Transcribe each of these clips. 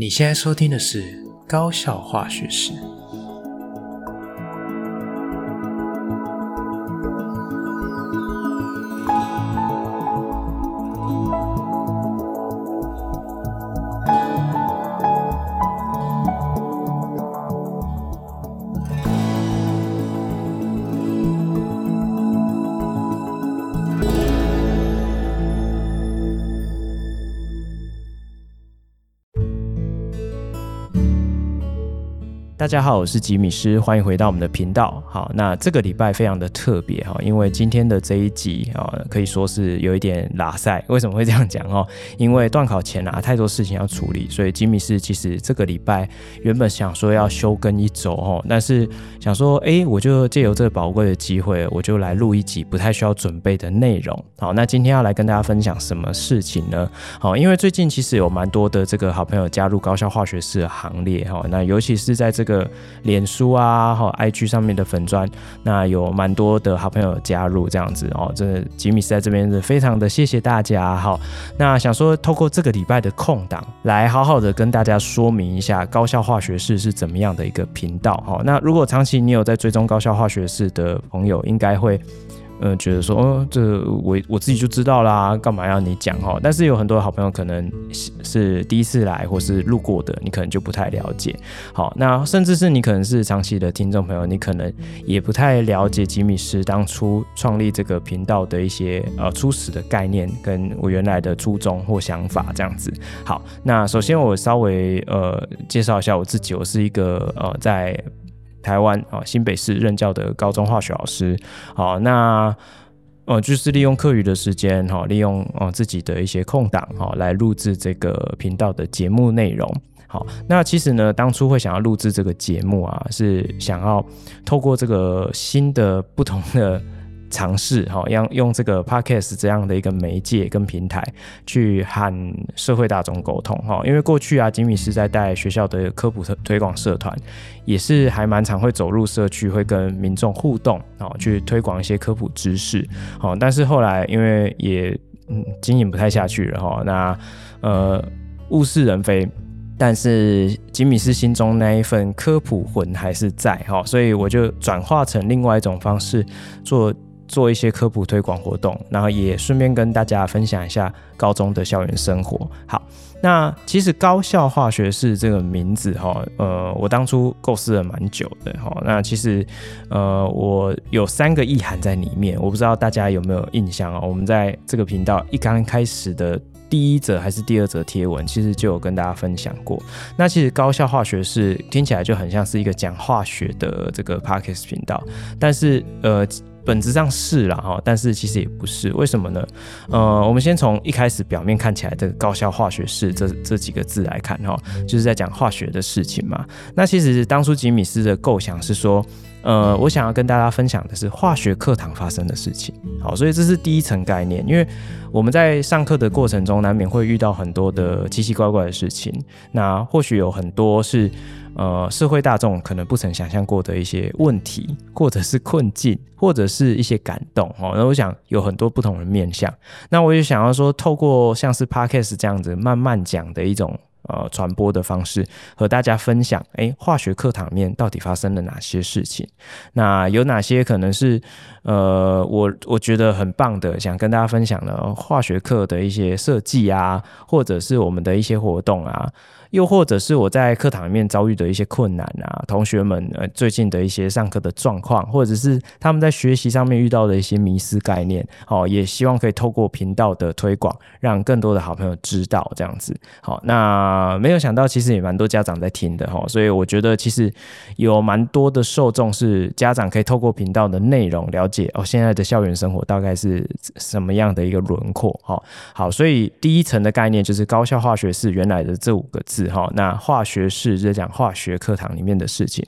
你现在收听的是《高效化学史》。大家好，我是吉米师，欢迎回到我们的频道。好，那这个礼拜非常的特别哈，因为今天的这一集啊，可以说是有一点拉赛。为什么会这样讲哦？因为段考前啊，太多事情要处理，所以吉米师其实这个礼拜原本想说要休更一周哦，但是想说，哎，我就借由这个宝贵的机会，我就来录一集不太需要准备的内容。好，那今天要来跟大家分享什么事情呢？好，因为最近其实有蛮多的这个好朋友加入高校化学式的行列哈，那尤其是在这个。个脸书啊，哈，IG 上面的粉砖，那有蛮多的好朋友加入这样子哦。真的吉米斯在这边是非常的谢谢大家哈。那想说透过这个礼拜的空档，来好好的跟大家说明一下高校化学式是怎么样的一个频道哈。那如果长期你有在追踪高校化学式的朋友，应该会。嗯，觉得说，哦，这我我自己就知道啦，干嘛要你讲哈？但是有很多好朋友可能是第一次来，或是路过的，你可能就不太了解。好，那甚至是你可能是长期的听众朋友，你可能也不太了解吉米师当初创立这个频道的一些呃初始的概念，跟我原来的初衷或想法这样子。好，那首先我稍微呃介绍一下我自己，我是一个呃在。台湾啊，新北市任教的高中化学老师，好，那呃，就是利用课余的时间哈，利用呃自己的一些空档哈，来录制这个频道的节目内容。好，那其实呢，当初会想要录制这个节目啊，是想要透过这个新的不同的。尝试哈，用用这个 podcast 这样的一个媒介跟平台去和社会大众沟通哈，因为过去啊，吉米是在带学校的科普推广社团，也是还蛮常会走入社区，会跟民众互动啊，去推广一些科普知识。好，但是后来因为也嗯经营不太下去了哈，那呃物是人非，但是吉米斯心中那一份科普魂还是在哈，所以我就转化成另外一种方式做。做一些科普推广活动，然后也顺便跟大家分享一下高中的校园生活。好，那其实高效化学式这个名字哈，呃，我当初构思了蛮久的哈。那其实呃，我有三个意涵在里面，我不知道大家有没有印象啊？我们在这个频道一刚开始的第一则还是第二则贴文，其实就有跟大家分享过。那其实高效化学式听起来就很像是一个讲化学的这个 Podcast 频道，但是呃。本质上是啦哈，但是其实也不是，为什么呢？呃，我们先从一开始表面看起来的高效化学式这这几个字来看哈，就是在讲化学的事情嘛。那其实当初吉米斯的构想是说，呃，我想要跟大家分享的是化学课堂发生的事情。好，所以这是第一层概念，因为我们在上课的过程中难免会遇到很多的奇奇怪怪的事情，那或许有很多是。呃，社会大众可能不曾想象过的一些问题，或者是困境，或者是一些感动哦。那我想有很多不同的面向。那我也想要说，透过像是 Podcast 这样子慢慢讲的一种呃传播的方式，和大家分享，哎，化学课堂面到底发生了哪些事情？那有哪些可能是呃，我我觉得很棒的，想跟大家分享的化学课的一些设计啊，或者是我们的一些活动啊。又或者是我在课堂里面遭遇的一些困难啊，同学们呃最近的一些上课的状况，或者是他们在学习上面遇到的一些迷失概念，好，也希望可以透过频道的推广，让更多的好朋友知道这样子。好，那没有想到其实也蛮多家长在听的哈，所以我觉得其实有蛮多的受众是家长可以透过频道的内容了解哦，现在的校园生活大概是什么样的一个轮廓。好，好，所以第一层的概念就是高效化学是原来的这五个字。好，那化学式在讲化学课堂里面的事情。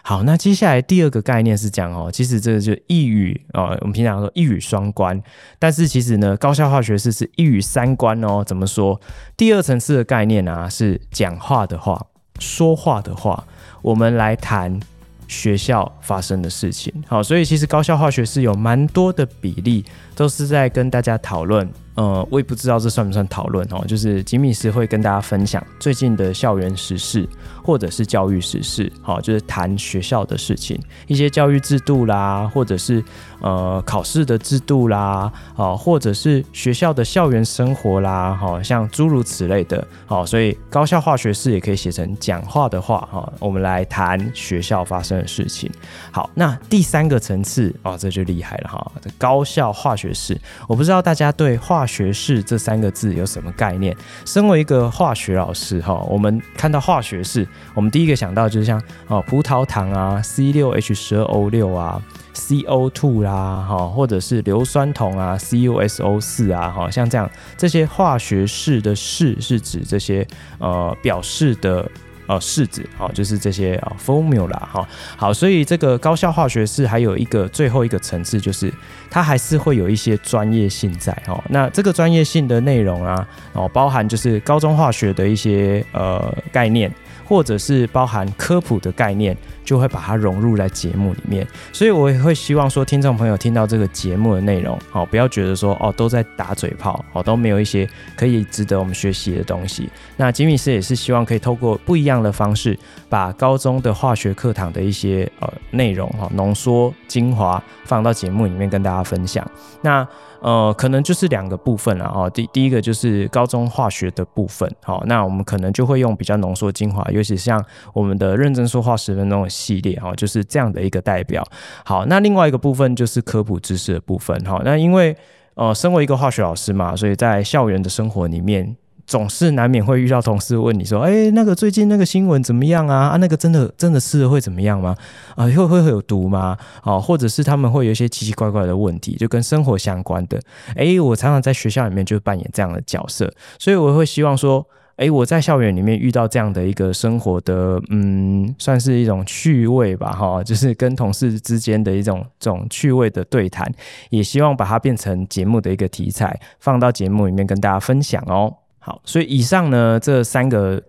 好，那接下来第二个概念是讲哦，其实这个就一语哦，我们平常说一语双关，但是其实呢，高效化学式是一语三关哦。怎么说？第二层次的概念啊，是讲话的话，说话的话，我们来谈学校发生的事情。好，所以其实高效化学式有蛮多的比例都是在跟大家讨论呃，我也不知道这算不算讨论哦。就是吉米斯会跟大家分享最近的校园时事，或者是教育时事，好，就是谈学校的事情，一些教育制度啦，或者是呃考试的制度啦，哦，或者是学校的校园生活啦，好，像诸如此类的，好，所以高校化学式也可以写成讲话的话，哈，我们来谈学校发生的事情。好，那第三个层次哦，这就厉害了哈，高校化学式，我不知道大家对化学式这三个字有什么概念？身为一个化学老师哈，我们看到化学式，我们第一个想到就是像哦葡萄糖啊，C 六 H 十二 O 六啊，CO two 啦，哈，或者是硫酸铜啊，CuSO 四啊，哈，像这样这些化学式的式是指这些呃表示的。呃，式子，好，就是这些啊，formula 哈，好，所以这个高效化学式还有一个最后一个层次，就是它还是会有一些专业性在哈。那这个专业性的内容啊，哦，包含就是高中化学的一些呃概念。或者是包含科普的概念，就会把它融入在节目里面。所以我也会希望说，听众朋友听到这个节目的内容，哦，不要觉得说哦都在打嘴炮，哦都没有一些可以值得我们学习的东西。那吉米斯也是希望可以透过不一样的方式，把高中的化学课堂的一些呃内容哈浓缩精华放到节目里面跟大家分享。那呃，可能就是两个部分了哦。第第一个就是高中化学的部分，好，那我们可能就会用比较浓缩精华，尤其像我们的认真说话十分钟的系列，哈，就是这样的一个代表。好，那另外一个部分就是科普知识的部分，哈，那因为呃，身为一个化学老师嘛，所以在校园的生活里面。总是难免会遇到同事问你说：“哎，那个最近那个新闻怎么样啊？啊，那个真的真的是会怎么样吗？啊，会会会有毒吗？啊，或者是他们会有一些奇奇怪怪的问题，就跟生活相关的。哎，我常常在学校里面就扮演这样的角色，所以我会希望说，哎，我在校园里面遇到这样的一个生活的，嗯，算是一种趣味吧，哈，就是跟同事之间的一种这种趣味的对谈，也希望把它变成节目的一个题材，放到节目里面跟大家分享哦。”好，所以以上呢，这三个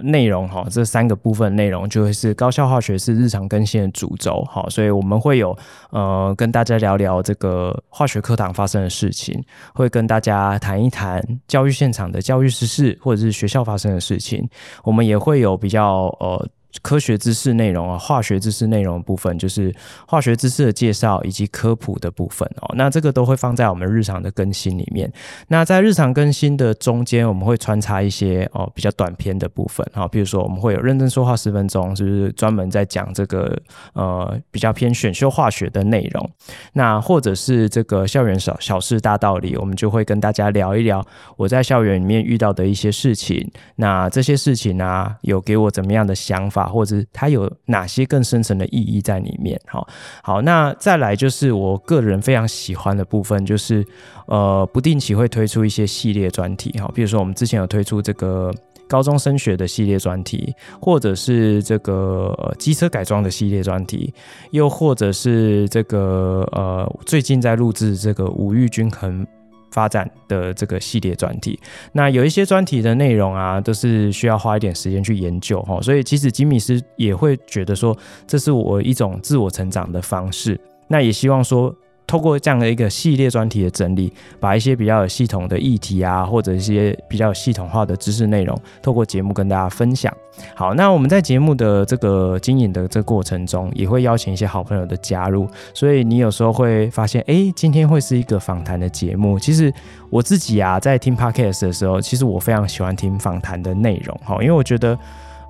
内容哈，这三个部分内容就会是高效化学是日常更新的主轴。好，所以我们会有呃跟大家聊聊这个化学课堂发生的事情，会跟大家谈一谈教育现场的教育实事或者是学校发生的事情。我们也会有比较呃。科学知识内容啊，化学知识内容部分就是化学知识的介绍以及科普的部分哦。那这个都会放在我们日常的更新里面。那在日常更新的中间，我们会穿插一些哦比较短篇的部分哈，比如说我们会有认真说话十分钟，就是专门在讲这个呃比较偏选修化学的内容。那或者是这个校园小小事大道理，我们就会跟大家聊一聊我在校园里面遇到的一些事情。那这些事情呢、有给我怎么样的想法？或者它有哪些更深层的意义在里面？好，好，那再来就是我个人非常喜欢的部分，就是呃，不定期会推出一些系列专题，哈，比如说我们之前有推出这个高中升学的系列专题，或者是这个机车改装的系列专题，又或者是这个呃，最近在录制这个五育均衡。发展的这个系列专题，那有一些专题的内容啊，都是需要花一点时间去研究哈，所以其实吉米斯也会觉得说，这是我一种自我成长的方式，那也希望说。透过这样的一个系列专题的整理，把一些比较有系统的议题啊，或者一些比较系统化的知识内容，透过节目跟大家分享。好，那我们在节目的这个经营的这过程中，也会邀请一些好朋友的加入，所以你有时候会发现，哎，今天会是一个访谈的节目。其实我自己啊，在听 Podcast 的时候，其实我非常喜欢听访谈的内容，哈，因为我觉得。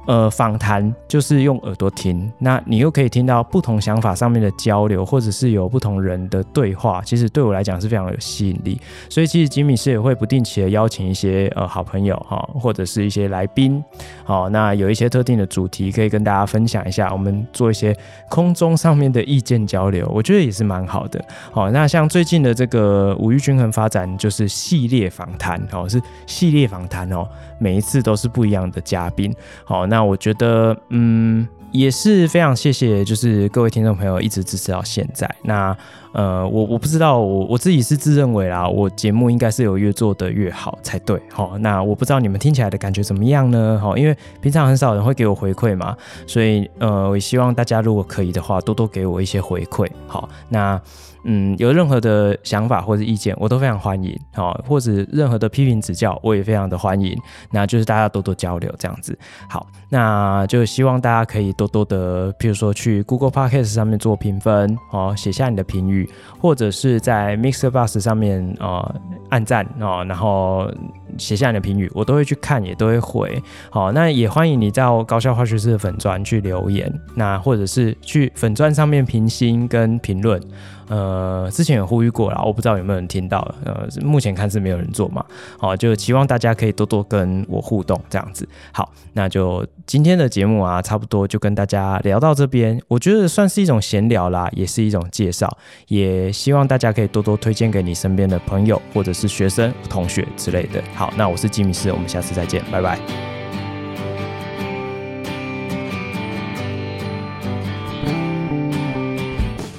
呃，访谈就是用耳朵听，那你又可以听到不同想法上面的交流，或者是有不同人的对话，其实对我来讲是非常有吸引力。所以其实吉米师也会不定期的邀请一些呃好朋友哈，或者是一些来宾，好，那有一些特定的主题可以跟大家分享一下，我们做一些空中上面的意见交流，我觉得也是蛮好的。好，那像最近的这个五育均衡发展就是系列访谈，哦，是系列访谈哦，每一次都是不一样的嘉宾，好。那我觉得，嗯，也是非常谢谢，就是各位听众朋友一直支持到现在。那呃，我我不知道，我我自己是自认为啦，我节目应该是有越做的越好才对。好，那我不知道你们听起来的感觉怎么样呢？好，因为平常很少人会给我回馈嘛，所以呃，我希望大家如果可以的话，多多给我一些回馈。好，那。嗯，有任何的想法或者意见，我都非常欢迎，好，或者任何的批评指教，我也非常的欢迎。那就是大家多多交流这样子。好，那就希望大家可以多多的，譬如说去 Google Podcast 上面做评分，哦，写下你的评语，或者是在 Mixer Bus 上面啊、按赞哦，然后写下你的评语，我都会去看，也都会回。好，那也欢迎你到高校化学式的粉专去留言，那或者是去粉专上面评星跟评论。呃，之前有呼吁过了，我不知道有没有人听到。呃，目前看是没有人做嘛。好，就希望大家可以多多跟我互动，这样子。好，那就今天的节目啊，差不多就跟大家聊到这边。我觉得算是一种闲聊啦，也是一种介绍。也希望大家可以多多推荐给你身边的朋友，或者是学生、同学之类的。好，那我是吉米斯，我们下次再见，拜拜。